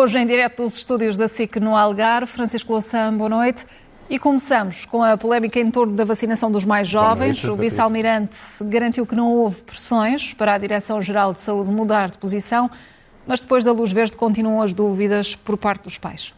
hoje em direto dos estúdios da SIC no Algarve. Francisco Louçã, boa noite. E começamos com a polémica em torno da vacinação dos mais jovens. Noite, o vice-almirante garantiu que não houve pressões para a Direção-Geral de Saúde mudar de posição, mas depois da luz verde continuam as dúvidas por parte dos pais.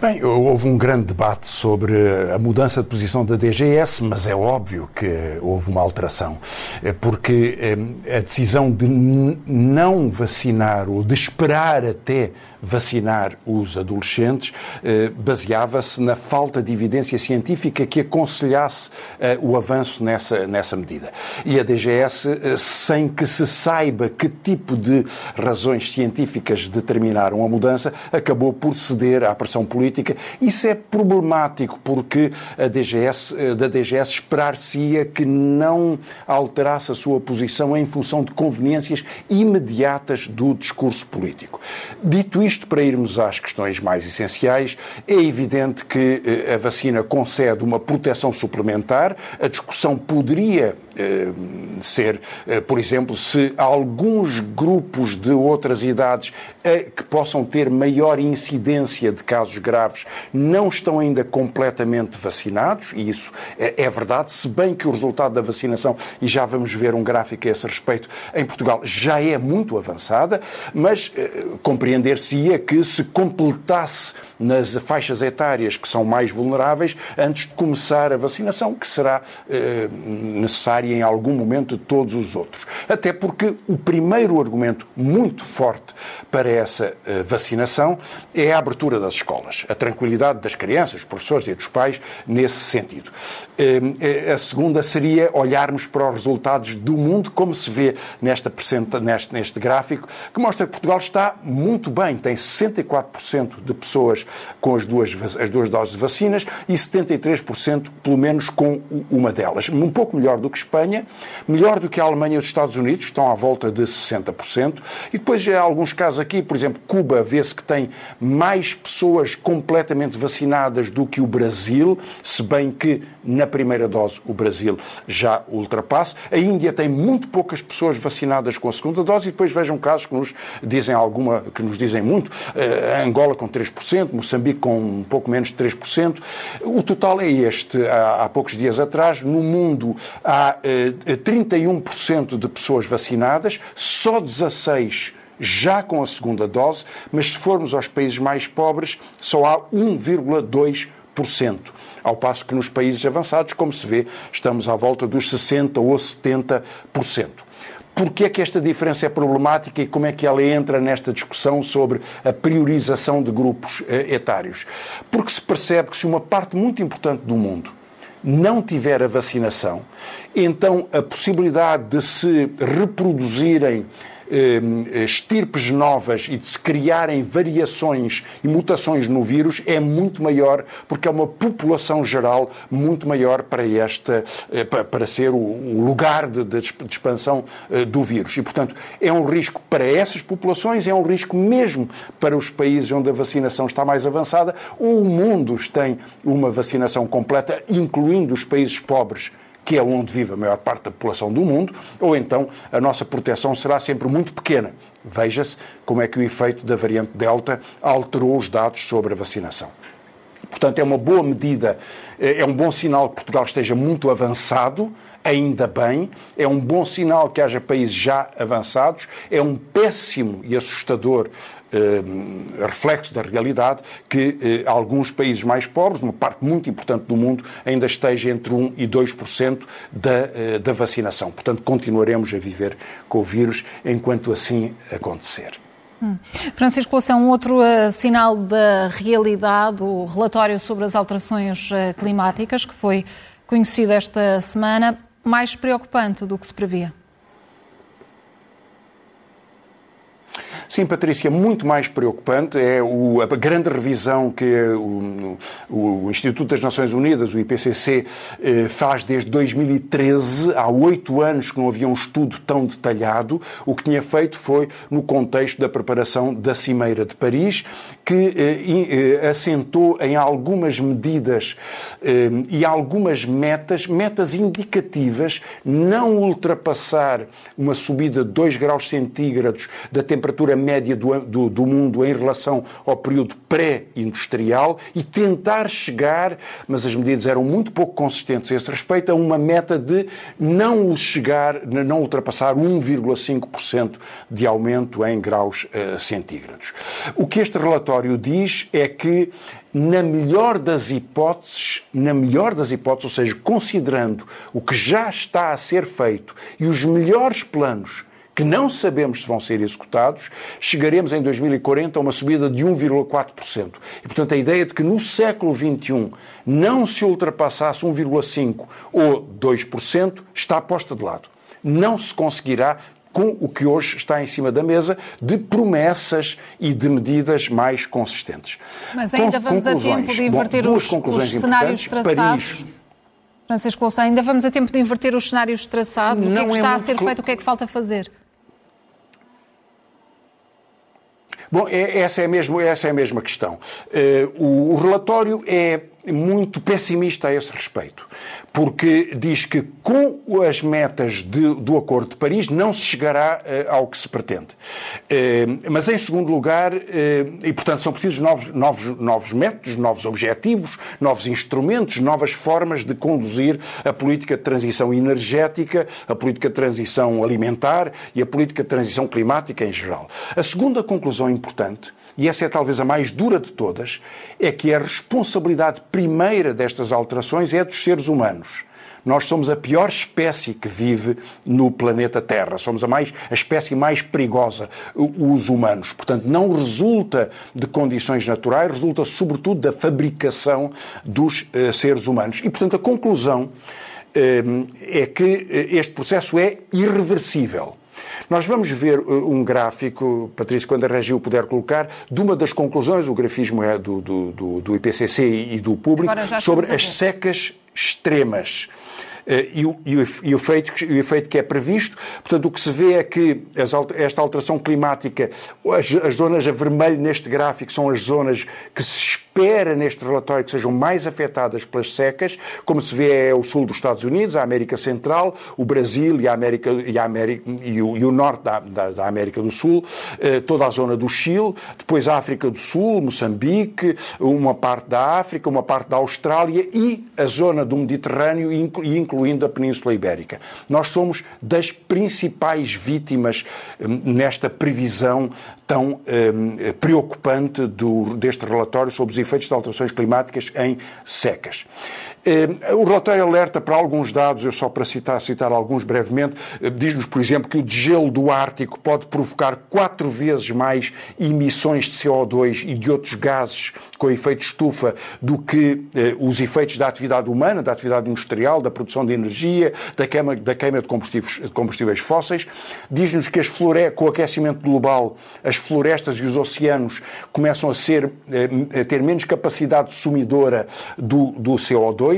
Bem, houve um grande debate sobre a mudança de posição da DGS, mas é óbvio que houve uma alteração, é porque eh, a decisão de não vacinar ou de esperar até vacinar os adolescentes eh, baseava-se na falta de evidência científica que aconselhasse eh, o avanço nessa, nessa medida. E a DGS, sem que se saiba que tipo de razões científicas determinaram a mudança, acabou por ceder à pressão política política. Isso é problemático porque a DGS, eh, da DGS esperar-se-ia que não alterasse a sua posição em função de conveniências imediatas do discurso político. Dito isto, para irmos às questões mais essenciais, é evidente que eh, a vacina concede uma proteção suplementar. A discussão poderia ser, por exemplo, se alguns grupos de outras idades que possam ter maior incidência de casos graves não estão ainda completamente vacinados, e isso é, é verdade, se bem que o resultado da vacinação, e já vamos ver um gráfico a esse respeito, em Portugal já é muito avançada, mas eh, compreender-se-ia que se completasse nas faixas etárias que são mais vulneráveis antes de começar a vacinação, que será eh, necessária em algum momento de todos os outros. Até porque o primeiro argumento muito forte para essa eh, vacinação é a abertura das escolas a tranquilidade das crianças, dos professores e dos pais nesse sentido. Hum, eh, a segunda seria olharmos para os resultados do mundo, como se vê nesta neste, neste gráfico, que mostra que Portugal está muito bem, tem 64% de pessoas com as duas, as duas doses de vacinas e 73% pelo menos com uma delas. Um pouco melhor do que Espanha, melhor do que a Alemanha e os Estados Unidos, estão à volta de 60%. E depois há alguns casos aqui, por exemplo, Cuba vê-se que tem mais pessoas com completamente vacinadas do que o Brasil, se bem que na primeira dose o Brasil já ultrapassa. A Índia tem muito poucas pessoas vacinadas com a segunda dose e depois vejam casos que nos dizem alguma, que nos dizem muito. Uh, Angola com 3%, Moçambique com um pouco menos de 3%. O total é este. Há, há poucos dias atrás, no mundo há 31% de pessoas vacinadas, só 16 já com a segunda dose, mas se formos aos países mais pobres, só há 1,2%. Ao passo que nos países avançados, como se vê, estamos à volta dos 60% ou 70%. Porquê é que esta diferença é problemática e como é que ela entra nesta discussão sobre a priorização de grupos eh, etários? Porque se percebe que se uma parte muito importante do mundo não tiver a vacinação, então a possibilidade de se reproduzirem estirpes novas e de se criarem variações e mutações no vírus é muito maior, porque é uma população geral muito maior para esta, eh, para ser o lugar de, de expansão eh, do vírus. E, portanto, é um risco para essas populações, é um risco mesmo para os países onde a vacinação está mais avançada, o mundo tem uma vacinação completa, incluindo os países pobres que é onde vive a maior parte da população do mundo, ou então a nossa proteção será sempre muito pequena. Veja-se como é que o efeito da variante Delta alterou os dados sobre a vacinação. Portanto, é uma boa medida, eh, é um bom sinal que Portugal esteja muito avançado, ainda bem, é um bom sinal que haja países já avançados, é um péssimo e assustador reflexo da realidade que eh, alguns países mais pobres, uma parte muito importante do mundo, ainda esteja entre 1% e 2% da, eh, da vacinação. Portanto, continuaremos a viver com o vírus enquanto assim acontecer. Hum. Francisco Louçã, um outro uh, sinal da realidade, o relatório sobre as alterações uh, climáticas, que foi conhecido esta semana, mais preocupante do que se previa? Sim, Patrícia, muito mais preocupante é o, a grande revisão que o, o, Instituto das Nações Unidas, o IPCC, eh, faz desde 2013, há oito anos que não havia um estudo tão detalhado. O que tinha feito foi no contexto da preparação da Cimeira de Paris, que eh, eh, assentou em algumas medidas e algumas metas, metas indicativas, não ultrapassar uma subida de 2 graus centígrados da temperatura média do, do, do mundo em relação ao período pré-industrial e tentar chegar, mas as medidas eram muito pouco consistentes a esse respeito, a uma meta de não chegar, não ultrapassar 1,5% de aumento em graus uh, centígrados. O que este relatório diz é que na melhor das hipóteses, na melhor das hipóteses, ou seja, considerando o que já está a ser feito e os melhores planos que não sabemos se vão ser executados, chegaremos em 2040 a uma subida de 1,4%. E, portanto, a ideia de que no século XXI não se ultrapassasse 1,5% ou 2% está posta de lado. Não se conseguirá com o que hoje está em cima da mesa de promessas e de medidas mais consistentes. Mas ainda vamos a tempo de inverter Bom, os, os cenários traçados. Paris, Francisco Louçã, ainda vamos a tempo de inverter os cenários traçados? o que é que é está é a ser feito? O que é que falta fazer? Bom, é, essa é mesmo, essa é a mesma questão. Uh, o, o relatório é muito pessimista a esse respeito, porque diz que com as metas de, do Acordo de Paris não se chegará uh, ao que se pretende. Uh, mas, em segundo lugar, uh, e portanto são precisos novos, novos, novos métodos, novos objetivos, novos instrumentos, novas formas de conduzir a política de transição energética, a política de transição alimentar e a política de transição climática em geral. A segunda conclusão importante e essa é talvez a mais dura de todas, é que a responsabilidade primeira destas alterações é dos seres humanos. Nós somos a pior espécie que vive no planeta Terra. Somos a, mais, a espécie mais perigosa, os humanos. Portanto, não resulta de condições naturais, resulta sobretudo da fabricação dos uh, seres humanos. E, portanto, a conclusão uh, é que eh, este processo é irreversível. Nós vamos ver uh, um gráfico, Patrícia, quando a Regi o puder colocar, de uma das conclusões, o grafismo é do, do, do, do IPCC e do público, sobre as secas extremas. Uh, e o, e, o, e, o efeito, o efeito que é previsto. Portanto, o que se vê é que as, esta alteração climática, as, as, zonas a vermelho neste gráfico são as zonas que se espera neste relatório que sejam mais afetadas pelas secas, como se vê é o sul dos Estados Unidos, a América Central, o Brasil e, a América, e, a América, e, o, e o, norte da, da, da, América do Sul, eh, toda a zona do Chile, depois a África do Sul, Moçambique, uma parte da África, uma parte da Austrália e a zona do Mediterrâneo, incluindo a Península Ibérica. Nós somos das principais vítimas eh, nesta previsão tão eh, preocupante do, deste relatório sobre os efeitos de alterações climáticas em secas. Eh, o relatório alerta para alguns dados, eu só para citar, citar alguns brevemente, eh, diz-nos, por exemplo, que o degelo do Ártico pode provocar quatro vezes mais emissões de CO2 e de outros gases com efeito estufa do que eh, os efeitos da atividade humana, da atividade industrial, da produção de energia, da queima, da queima de, combustíveis, de combustíveis fósseis. Diz-nos que as flore... com o aquecimento global, as florestas e os oceanos começam a, ser, a ter menos capacidade sumidora do, do CO2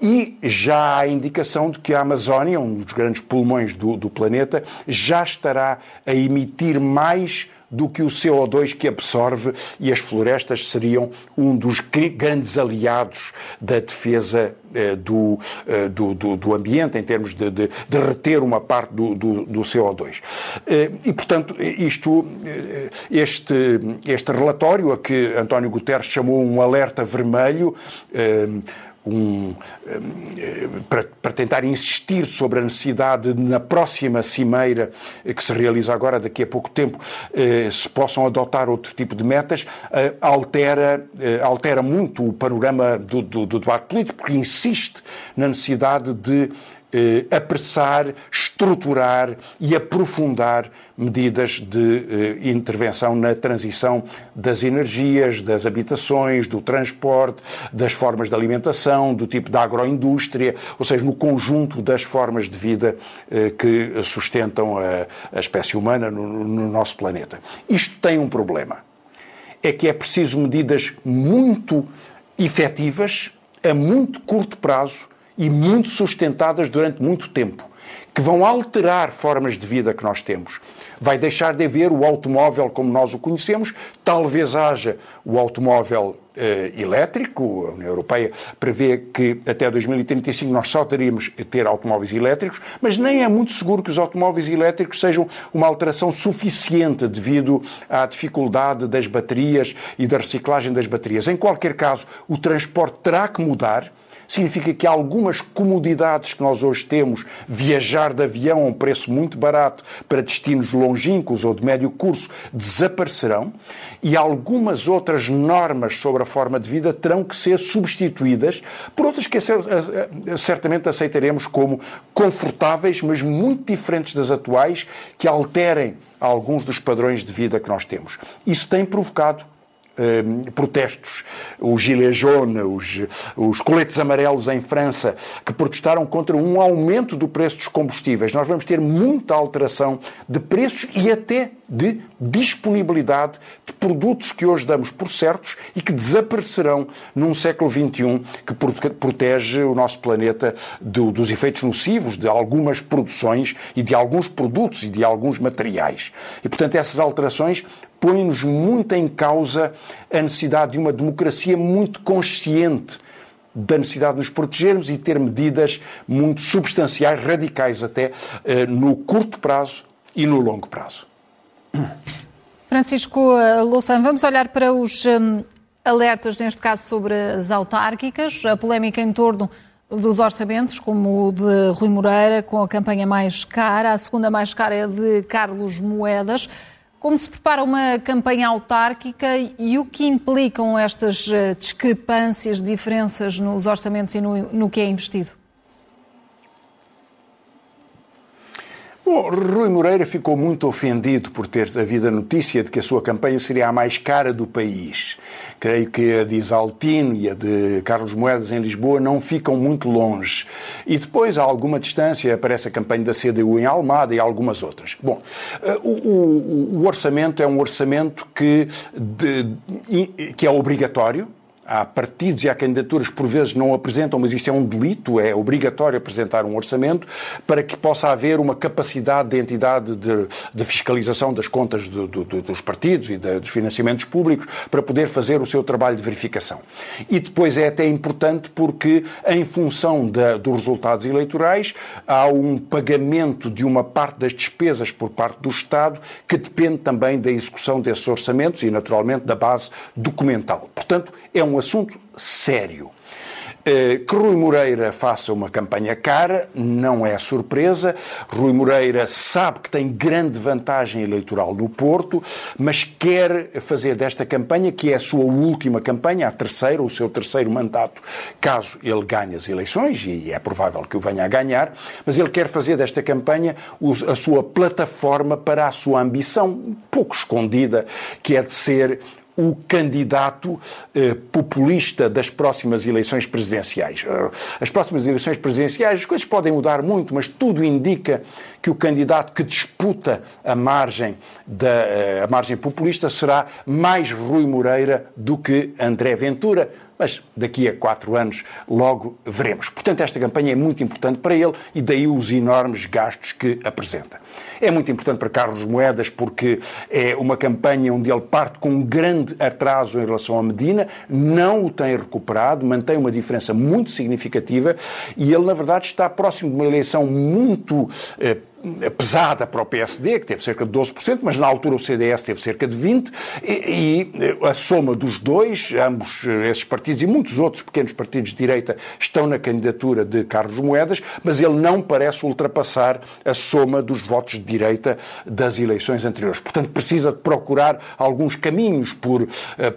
e já há indicação de que a Amazónia, um dos grandes pulmões do, do planeta, já estará a emitir mais do que o CO2 que absorve e as florestas seriam um dos grandes aliados da defesa eh, do, eh, do, do, do, ambiente, em termos de, de, de reter uma parte do, do, do CO2. Eh, e, portanto, isto, eh, este, este relatório, a que António Guterres chamou um alerta vermelho, eh, um, eh, para, para, tentar insistir sobre a necessidade de, na próxima cimeira eh, que se realiza agora, daqui a pouco tempo, eh, se possam adotar outro tipo de metas, altera, altera muito o panorama do, do, do debate político, porque insiste na necessidade de eh, apressar, estruturar e aprofundar medidas de eh, intervenção na transição das energias, das habitações, do transporte, das formas de alimentação, do tipo de agroindústria, ou seja, no conjunto das formas de vida eh, que sustentam a, a espécie humana no, no nosso planeta. Isto tem um problema. É que é preciso medidas muito efetivas, a muito curto prazo e muito sustentadas durante muito tempo, que vão alterar formas de vida que nós temos. Vai deixar de haver o automóvel como nós o conhecemos, talvez haja o automóvel eh, elétrico. A União Europeia prevê que até 2035 nós só teríamos ter automóveis elétricos, mas nem é muito seguro que os automóveis elétricos sejam uma alteração suficiente devido à dificuldade das baterias e da reciclagem das baterias. Em qualquer caso, o transporte terá que mudar significa que algumas comodidades que nós hoje temos, viajar de avião a um preço muito barato para destinos longínquos ou de médio curso, desaparecerão e algumas outras normas sobre a forma de vida terão que ser substituídas por outras que certamente aceitaremos como confortáveis, mas muito diferentes das atuais, que alterem alguns dos padrões de vida que nós temos. Isso tem provocado eh, protestos, os gilets jaunes, os, os coletes amarelos em França, que protestaram contra um aumento do preço dos combustíveis. Nós vamos ter muita alteração de preços e até de disponibilidade de produtos que hoje damos por certos e que desaparecerão num século XXI que protege o nosso planeta do, dos efeitos nocivos de algumas produções e de alguns produtos e de alguns materiais. E, portanto, essas alterações põe-nos muito em causa a necessidade de uma democracia muito consciente da necessidade de nos protegermos e ter medidas muito substanciais, radicais até, eh, no curto prazo e no longo prazo. Francisco Louçã, vamos olhar para os um, alertas, neste caso sobre as autárquicas, a polémica em torno dos orçamentos, como o de Rui Moreira, com a campanha mais cara, a segunda mais cara é de Carlos Moedas. Como se prepara uma campanha autárquica e o que implicam estas eh, discrepâncias, diferenças nos orçamentos e no, no que é investido? Bom, Rui Moreira ficou muito ofendido por ter havido a notícia de que a sua campanha seria a mais cara do país. Creio que a de Isaltino e a de Carlos Moedas em Lisboa não ficam muito longe. E depois, a alguma distância, aparece a campanha da CDU em Almada e algumas outras. Bom, eh, o, o, o orçamento é um orçamento que, de, que é obrigatório, há partidos e há candidaturas que por vezes não apresentam, mas isso é um delito, é obrigatório apresentar um orçamento para que possa haver uma capacidade de entidade de, de fiscalização das contas do, do, dos partidos e de, dos financiamentos públicos para poder fazer o seu trabalho de verificação. E depois é até importante porque, em função da, dos resultados eleitorais, há um pagamento de uma parte das despesas por parte do Estado que depende também da execução desses orçamentos e, naturalmente, da base documental. Portanto, é um assunto sério. Eh, que Rui Moreira faça uma campanha cara não é surpresa. Rui Moreira sabe que tem grande vantagem eleitoral no Porto, mas quer fazer desta campanha, que é a sua última campanha, a terceira, o seu terceiro mandato, caso ele ganhe as eleições, e é provável que o venha a ganhar, mas ele quer fazer desta campanha a sua plataforma para a sua ambição, um pouco escondida, que é de ser o candidato eh, populista das próximas eleições presidenciais. Eh, as próximas eleições presidenciais, as coisas podem mudar muito, mas tudo indica que o candidato que disputa a margem, da, eh, a margem populista será mais Rui Moreira do que André Ventura mas daqui a quatro anos logo veremos. Portanto, esta campanha é muito importante para ele e daí os enormes gastos que apresenta. É muito importante para Carlos Moedas porque é uma campanha onde ele parte com um grande atraso em relação à Medina, não o tem recuperado, mantém uma diferença muito significativa e ele, na verdade, está próximo de uma eleição muito eh, pesada para o PSD, que teve cerca de 12%, mas na altura o CDS teve cerca de 20%, e, e a soma dos dois, ambos esses partidos e muitos outros pequenos partidos de direita estão na candidatura de Carlos Moedas, mas ele não parece ultrapassar a soma dos votos de direita das eleições anteriores. Portanto, precisa de procurar alguns caminhos por uh,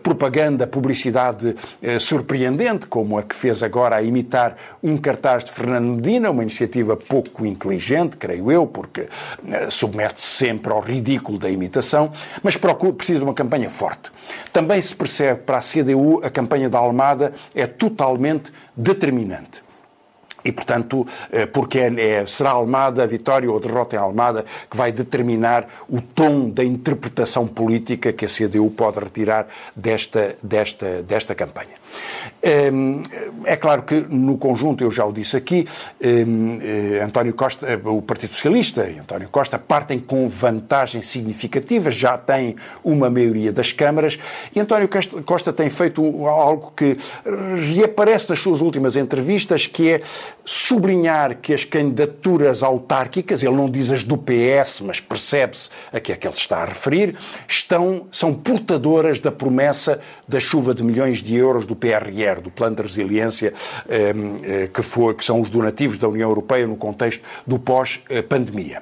propaganda, publicidade uh, surpreendente, como a que fez agora a imitar um cartaz de Fernando Medina, uma iniciativa pouco inteligente, creio eu, porque uh, submete-se sempre ao ridículo da imitação, mas procura, precisa de uma campanha forte. Também se percebe para a CDU a campanha da Almada é totalmente determinante. E, portanto, eh, porque é, é, será Almada, a vitória ou a derrota em Almada, que vai determinar o tom da interpretação política que a CDU pode retirar desta, desta, desta campanha. Ehm, é claro que, no conjunto, eu já o disse aqui, ehm, eh, António Costa, eh, o Partido Socialista e António Costa partem com vantagem significativa, já têm uma maioria das câmaras, e António Costa tem feito algo que reaparece nas suas últimas entrevistas, que é sublinhar que as candidaturas autárquicas, ele não diz as do PS, mas percebe-se a que é que ele está a referir, estão, são portadoras da promessa da chuva de milhões de euros do PRR, do Plano de Resiliência, eh, eh, que, foi, que são os donativos da União Europeia no contexto do pós-pandemia.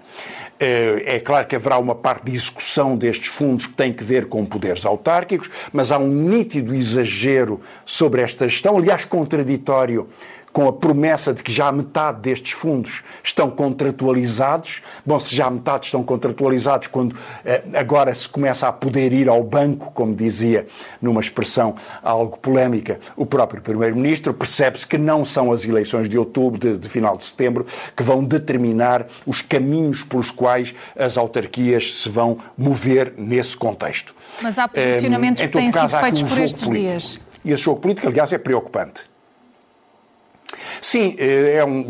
Eh, é claro que haverá uma parte de execução destes fundos que tem que ver com poderes autárquicos, mas há um nítido exagero sobre esta gestão, aliás, contraditório com a promessa de que já metade destes fundos estão contratualizados. Bom, se já metade estão contratualizados, quando eh, agora se começa a poder ir ao banco, como dizia numa expressão algo polémica o próprio Primeiro-Ministro, percebe-se que não são as eleições de outubro, de, de, final de setembro, que vão determinar os caminhos pelos quais as autarquias se vão mover nesse contexto. Mas há posicionamentos que têm sido feitos um por estes político. dias. E esse jogo político, aliás, é preocupante. Sim, é, é um,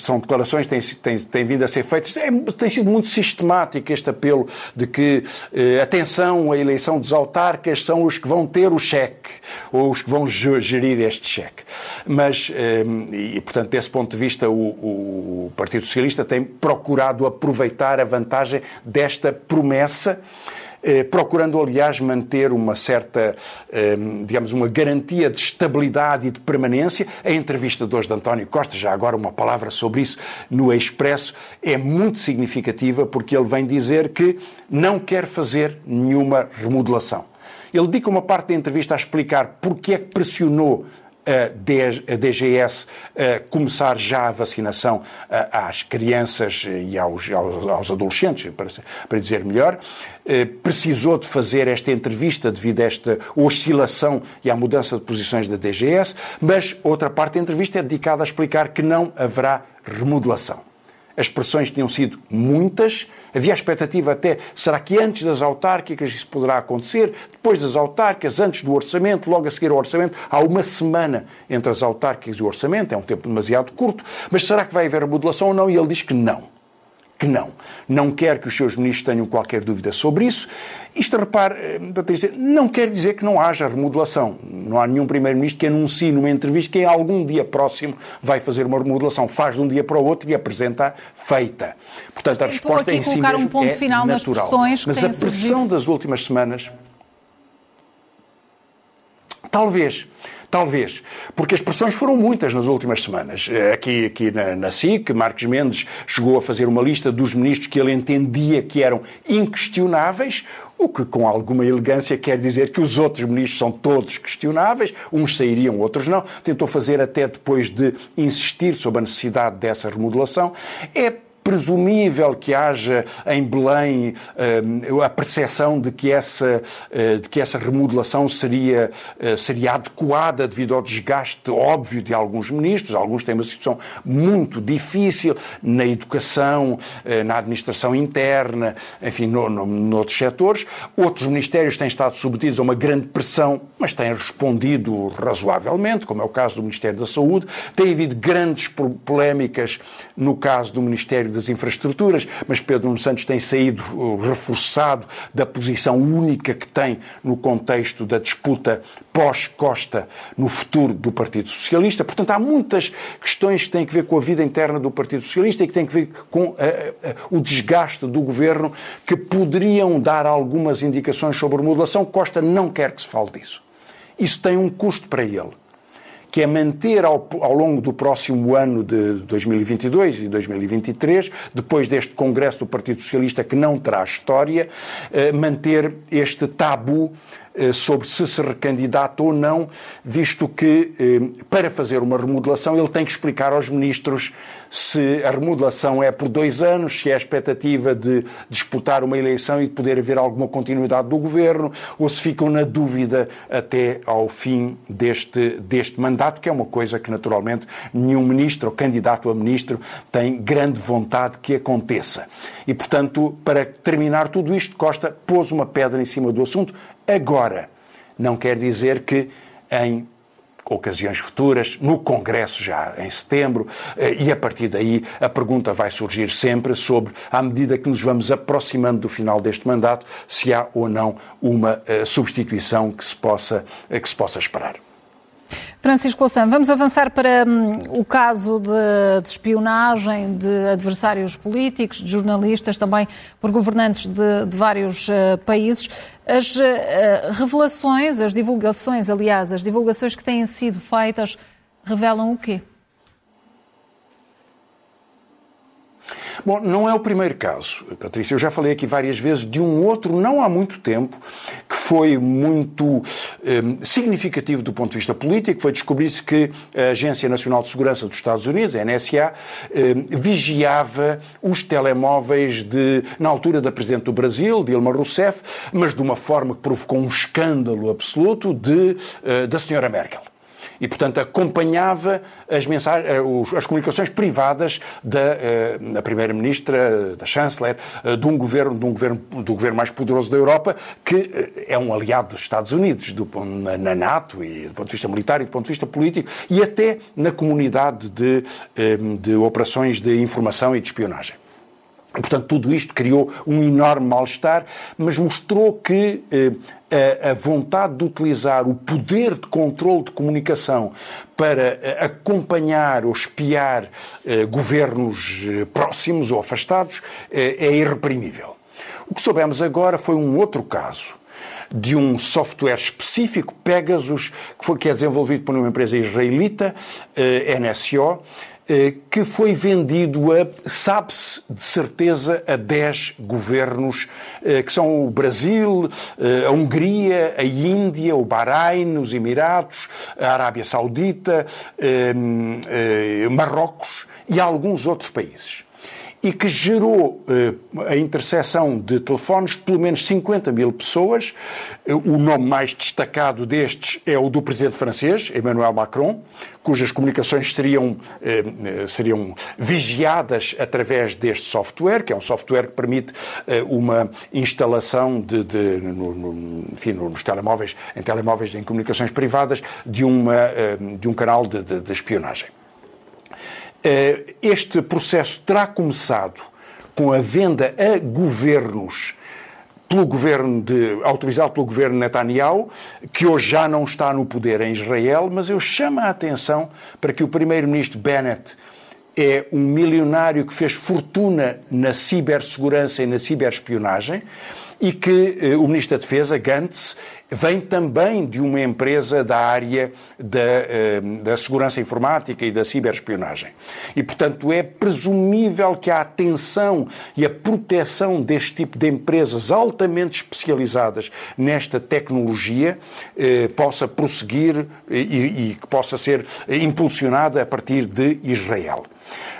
são declarações que têm, têm, têm, vindo a ser feitas. É, tem sido muito sistemático este apelo de que, eh, atenção, a eleição dos autarcas são os que vão ter o cheque, ou os que vão gerir este cheque. Mas, eh, e portanto, desse ponto de vista, o, o Partido Socialista tem procurado aproveitar a vantagem desta promessa eh, procurando, aliás, manter uma certa, eh, digamos, uma garantia de estabilidade e de permanência. A entrevista de hoje de António Costa, já agora uma palavra sobre isso, no Expresso, é muito significativa porque ele vem dizer que não quer fazer nenhuma remodelação. Ele dedica uma parte da entrevista a explicar porque é que pressionou a DGS começar já a vacinação às crianças e aos, aos, aos adolescentes, para, para, dizer melhor. Eh, precisou de fazer esta entrevista devido a esta oscilação e à mudança de posições da DGS, mas outra parte da entrevista é dedicada a explicar que não haverá remodelação. As pressões tinham sido muitas, havia a expectativa até, será que antes das autárquicas isso poderá acontecer? Depois das autárquicas, antes do orçamento, logo a seguir ao orçamento, há uma semana entre as autárquicas e o orçamento, é um tempo demasiado curto, mas será que vai haver remodelação ou não? E ele diz que não que não. Não quer que os seus ministros tenham qualquer dúvida sobre isso. Isto, repare, eh, Patrícia, não quer dizer que não haja remodelação. Não há nenhum primeiro-ministro que anuncie numa entrevista que em algum dia próximo vai fazer uma remodelação. Faz de um dia para o outro e apresenta feita. Portanto, a resposta em si mesmo um ponto é final natural. Nas Mas a pressão surgido... das últimas semanas... Talvez. Talvez. Porque as pressões foram muitas nas últimas semanas. Eh, aqui, aqui na, na SIC, Marcos Mendes chegou a fazer uma lista dos ministros que ele entendia que eram inquestionáveis, o que com alguma elegância quer dizer que os outros ministros são todos questionáveis, uns sairiam, outros não. Tentou fazer até depois de insistir sobre a necessidade dessa remodelação. É presumível que haja em Belém uh, a percepção de que essa, uh, de que essa remodelação seria, uh, seria adequada devido ao desgaste óbvio de alguns ministros. Alguns têm uma situação muito difícil na educação, na administração interna, enfim, no, no, noutros setores. Outros ministérios têm estado submetidos a uma grande pressão, mas têm respondido razoavelmente, como é o caso do Ministério da Saúde. Tem havido grandes polémicas no caso do Ministério das Infraestruturas, mas Pedro Nuno Santos tem saído uh, reforçado da posição única que tem no contexto da disputa pós-Costa no futuro do Partido Socialista. Portanto, há muitas questões que têm a ver com a vida interna do Partido Socialista e que têm a ver com uh, uh, o desgaste do governo que poderiam dar algumas indicações sobre remodelação. Costa não quer que se fale disso. Isso tem um custo para ele que é manter ao, ao, longo do próximo ano de 2022 e 2023, depois deste Congresso do Partido Socialista que não terá história, eh, manter este tabu eh, sobre se se recandidata ou não, visto que eh, para fazer uma remodelação ele tem que explicar aos ministros se a remodelação é por dois anos, se é a expectativa de disputar uma eleição e de poder haver alguma continuidade do governo, ou se ficam na dúvida até ao fim deste, deste mandato, que é uma coisa que naturalmente nenhum ministro ou candidato a ministro tem grande vontade que aconteça. E, portanto, para terminar tudo isto, Costa pôs uma pedra em cima do assunto, agora. Não quer dizer que em ocasiões futuras, no Congresso já em setembro, eh, e a partir daí a pergunta vai surgir sempre sobre, à medida que nos vamos aproximando do final deste mandato, se há ou não uma eh, substituição que se possa, eh, que se possa esperar. Francisco Louçã, vamos avançar para hum, o caso de, de, espionagem de adversários políticos, de jornalistas, também por governantes de, de vários uh, países. As uh, revelações, as divulgações, aliás, as divulgações que têm sido feitas revelam o quê? Bom, não é o primeiro caso, Patrícia. Eu já falei aqui várias vezes de um outro, não há muito tempo, que foi muito significativo do ponto de vista político. Foi descobrir-se que a Agência Nacional de Segurança dos Estados Unidos, a NSA, eh, vigiava os telemóveis de, na altura da Presidente do Brasil, Dilma Rousseff, mas de uma forma que provocou um escândalo absoluto de, eh, da senhora Merkel e, portanto, acompanhava as, mensagens, eh, as comunicações privadas da, eh, da Primeira-Ministra, da Chanceler, eh, de um governo, de um governo, do governo mais poderoso da Europa, que é um aliado dos Estados Unidos, do, na NATO, e do ponto de vista militar e do ponto de vista político, e até na comunidade de, de operações de informação e de espionagem. Portanto, tudo isto criou um enorme mal-estar, mas mostrou que eh, a, vontade de utilizar o poder de controle de comunicação para eh, acompanhar ou espiar eh, governos próximos ou afastados é irreprimível. O que soubemos agora foi um outro caso de um software específico, Pegasus, que, foi, que é desenvolvido por uma empresa israelita, NSO, eh, que foi vendido a, sabe-se de certeza, a 10 governos, eh, que são o Brasil, eh, a Hungria, a Índia, o Bahrein, os Emirados, a Arábia Saudita, Marrocos e alguns outros países e que gerou eh, a interseção de telefones de pelo menos 50 mil pessoas. Eh, o nome mais destacado destes é o do presidente francês, Emmanuel Macron, cujas comunicações seriam, eh, seriam vigiadas através deste software, que é um software que permite uma instalação de, de no, no, enfim, nos telemóveis, em telemóveis em comunicações privadas, de, uma, de um canal de, de, de espionagem. Eh, este processo terá começado com a venda a governos pelo governo de, autorizado pelo governo Netanyahu, que hoje já não está no poder em Israel, mas eu chamo a atenção para que o primeiro-ministro Bennett é um milionário que fez fortuna na cibersegurança e na ciberespionagem e que eh, o Ministro da Defesa, Gantz, vem também de uma empresa da área da, eh, da segurança informática e da ciberespionagem. E, portanto, é presumível que a atenção e a proteção deste tipo de empresas altamente especializadas nesta tecnologia eh, possa prosseguir e, que possa ser impulsionada a partir de Israel.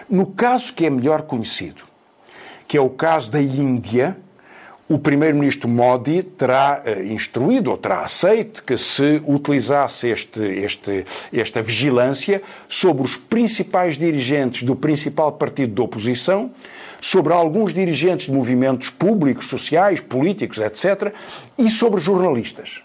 No caso que é melhor conhecido, que é o caso da Índia, o primeiro-ministro Modi terá uh, instruído ou terá aceito que se utilizasse este, este, esta vigilância sobre os principais dirigentes do principal partido da oposição, sobre alguns dirigentes de movimentos públicos, sociais, políticos, etc., e sobre jornalistas.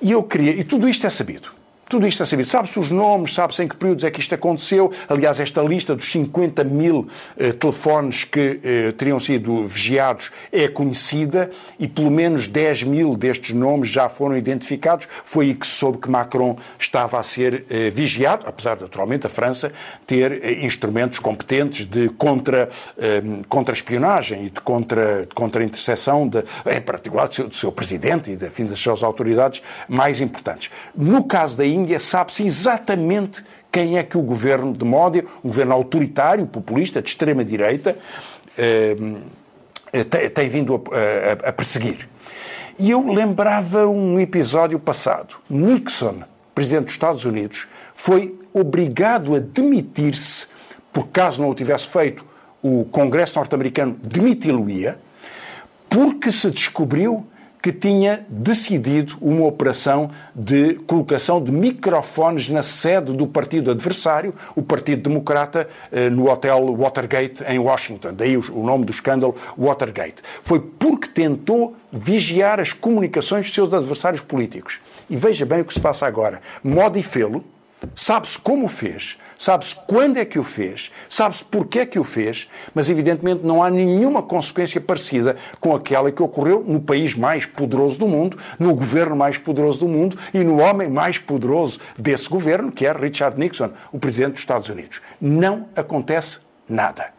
E eu queria, e tudo isto é sabido, Tudo isto é sabido. Sabe-se os nomes, sabe-se em que períodos é que isto aconteceu. Aliás, esta lista dos 50 mil eh, telefones que eh, teriam sido vigiados é conhecida e pelo menos 10 mil destes nomes já foram identificados. Foi aí que se soube que Macron estava a ser eh, vigiado, apesar de, naturalmente, a França ter eh, instrumentos competentes de contra-espionagem contra e de contra-interseção, contra em particular do seu, do seu presidente e da, fim, das suas autoridades mais importantes. No caso da Índia, sabe-se exatamente quem é que o governo de Modi, um governo autoritário, populista, de extrema-direita, eh, tem, vindo a perseguir. E eu lembrava um episódio passado. Nixon, presidente dos Estados Unidos, foi obrigado a demitir-se, por caso não o tivesse feito, o Congresso norte-americano demiti-lo-ia, porque se descobriu que tinha decidido uma operação de colocação de microfones na sede do partido adversário, o Partido Democrata, eh, no hotel Watergate, em Washington. Daí o nome do escândalo Watergate. Foi porque tentou vigiar as comunicações dos seus adversários políticos. E veja bem o que se passa agora. Modi fê-lo, sabe-se como fez, sabe-se quando é que o fez, sabe-se porquê é que o fez, mas evidentemente não há nenhuma consequência parecida com aquela que ocorreu no país mais poderoso do mundo, no governo mais poderoso do mundo e no homem mais poderoso desse governo, que é Richard Nixon, o presidente dos Estados Unidos. Não acontece nada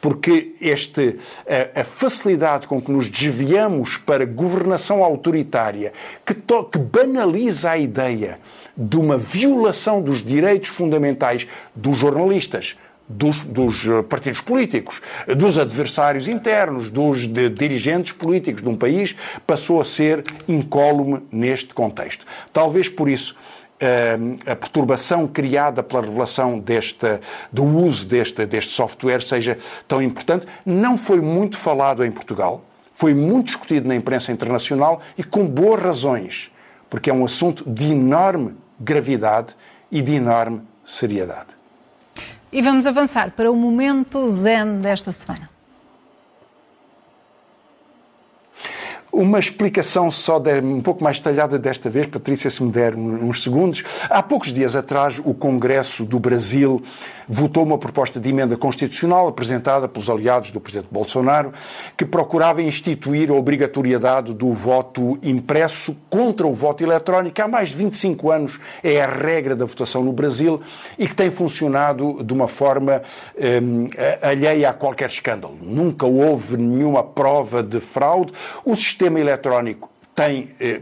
porque este, a, a, facilidade com que nos desviamos para governação autoritária, que, to, que banaliza a ideia de uma violação dos direitos fundamentais dos jornalistas, dos, dos, eh, partidos políticos, dos adversários internos, dos de, dirigentes políticos de um país, passou a ser incólume neste contexto. Talvez por isso eh, a perturbação criada pela revelação deste, do uso deste, deste software seja tão importante. Não foi muito falado em Portugal, foi muito discutido na imprensa internacional e com boas razões, porque é um assunto de enorme gravidade e de enorme seriedade. E vamos avançar para o momento zen desta semana. Uma explicação só de, um pouco mais detalhada desta vez, Patrícia, se me der uns segundos. Há poucos dias atrás, o Congresso do Brasil votou uma proposta de emenda constitucional apresentada pelos aliados do Presidente Bolsonaro, que procurava instituir a obrigatoriedade do voto impresso contra o voto eletrónico. Há mais de 25 anos é a regra da votação no Brasil e que tem funcionado de uma forma eh, alheia a qualquer escândalo. Nunca houve nenhuma prova de fraude. O sistema sistema eletrónico tem eh,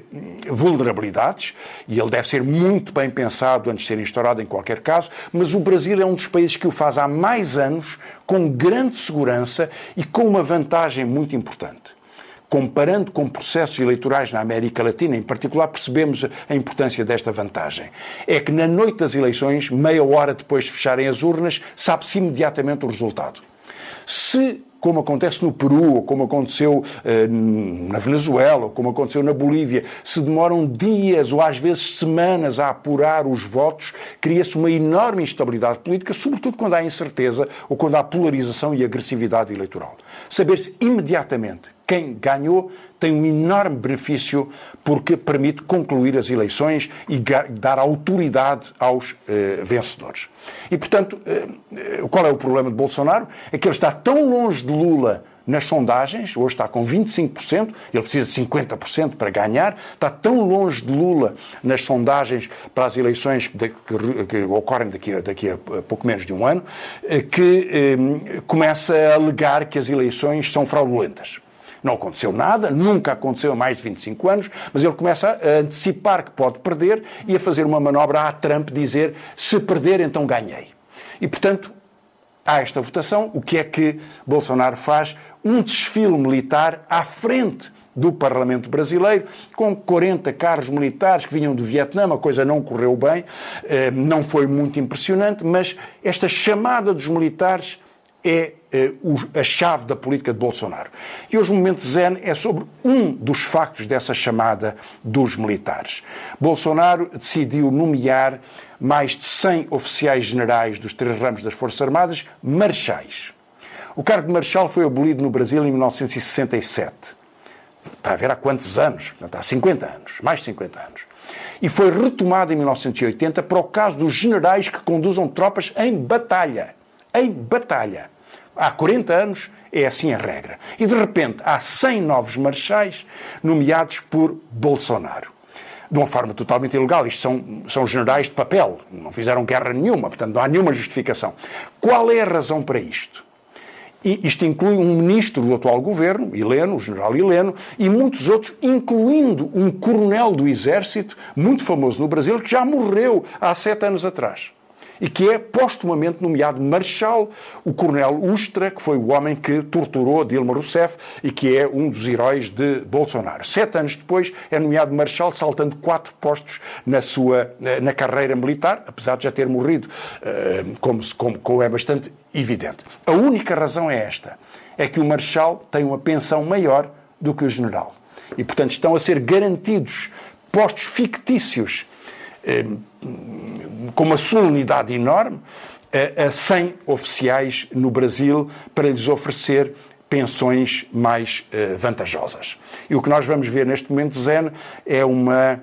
vulnerabilidades e ele deve ser muito bem pensado antes de ser instaurado em qualquer caso, mas o Brasil é um dos países que o faz há mais anos, com grande segurança e com uma vantagem muito importante. Comparando com processos eleitorais na América Latina, em particular, percebemos a importância desta vantagem. É que na noite das eleições, meia hora depois de fecharem as urnas, sabe-se imediatamente o resultado. Se como acontece no Peru, ou como aconteceu eh, na Venezuela, ou como aconteceu na Bolívia, se demoram dias ou às vezes semanas a apurar os votos, cria-se uma enorme instabilidade política, sobretudo quando há incerteza ou quando há polarização e agressividade eleitoral. Saber-se imediatamente quem ganhou tem um enorme benefício porque permite concluir as eleições e dar autoridade aos eh, vencedores. E, portanto, eh, qual é o problema de Bolsonaro? É que ele está tão longe de Lula nas sondagens, hoje está com 25%, ele precisa de 50% para ganhar, está tão longe de Lula nas sondagens para as eleições que, que, que ocorrem daqui a, daqui a pouco menos de um ano, eh, que eh, começa a alegar que as eleições são fraudulentas. Não aconteceu nada, nunca aconteceu há mais de 25 anos, mas ele começa a antecipar que pode perder e a fazer uma manobra à Trump, dizer se perder, então ganhei. E, portanto, há esta votação. O que é que Bolsonaro faz? Um desfile militar à frente do Parlamento brasileiro, com 40 carros militares que vinham do Vietnã, a coisa não correu bem, eh, não foi muito impressionante, mas esta chamada dos militares é a chave da política de Bolsonaro. E hoje o momento zen é sobre um dos factos dessa chamada dos militares. Bolsonaro decidiu nomear mais de 100 oficiais generais dos três ramos das Forças Armadas marchais. O cargo de marechal foi abolido no Brasil em 1967. Está a ver há quantos anos? Há 50 anos, mais de 50 anos. e foi retomada em 1980 para o caso dos generais que conduzam tropas em batalha. Em batalha. Há 40 anos é assim a regra. E de repente há 100 novos marechais nomeados por Bolsonaro. De uma forma totalmente ilegal. Isto são, são generais de papel. Não fizeram guerra nenhuma, portanto não há nenhuma justificação. Qual é a razão para isto? E isto inclui um ministro do atual governo, Heleno, o general Heleno, e muitos outros, incluindo um coronel do Exército, muito famoso no Brasil, que já morreu há sete anos atrás e que é postumamente nomeado Marechal, o Coronel Ustra, que foi o homem que torturou Dilma Rousseff e que é um dos heróis de Bolsonaro. Sete anos depois é nomeado Marechal, saltando quatro postos na sua na carreira militar, apesar de já ter morrido, eh, como, como, como é bastante evidente. A única razão é esta: é que o Marechal tem uma pensão maior do que o General. E, portanto, estão a ser garantidos postos fictícios com uma solenidade enorme a 100 oficiais no Brasil para lhes oferecer pensões mais eh, vantajosas. E o que nós vamos ver neste momento, Zen, é uma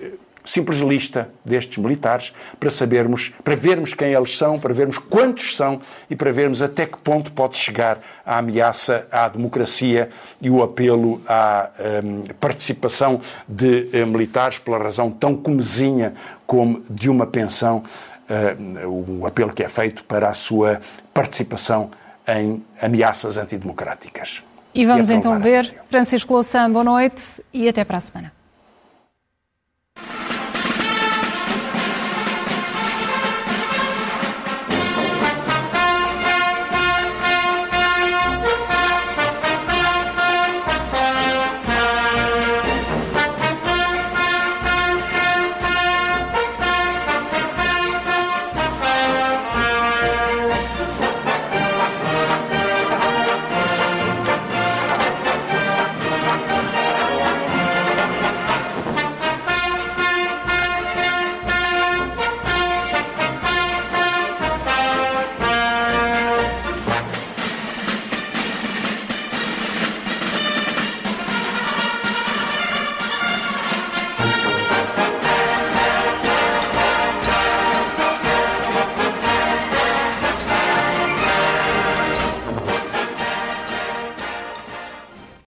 eh, simples lista destes militares para sabermos, para vermos quem eles são, para vermos quantos são e para vermos até que ponto pode chegar a ameaça à democracia e o apelo à um, participação de uh, militares pela razão tão comezinha como de uma pensão, uh, o apelo que é feito para a sua participação em ameaças antidemocráticas. E vamos e então ver. Francisco Louçã, boa noite e até para a semana.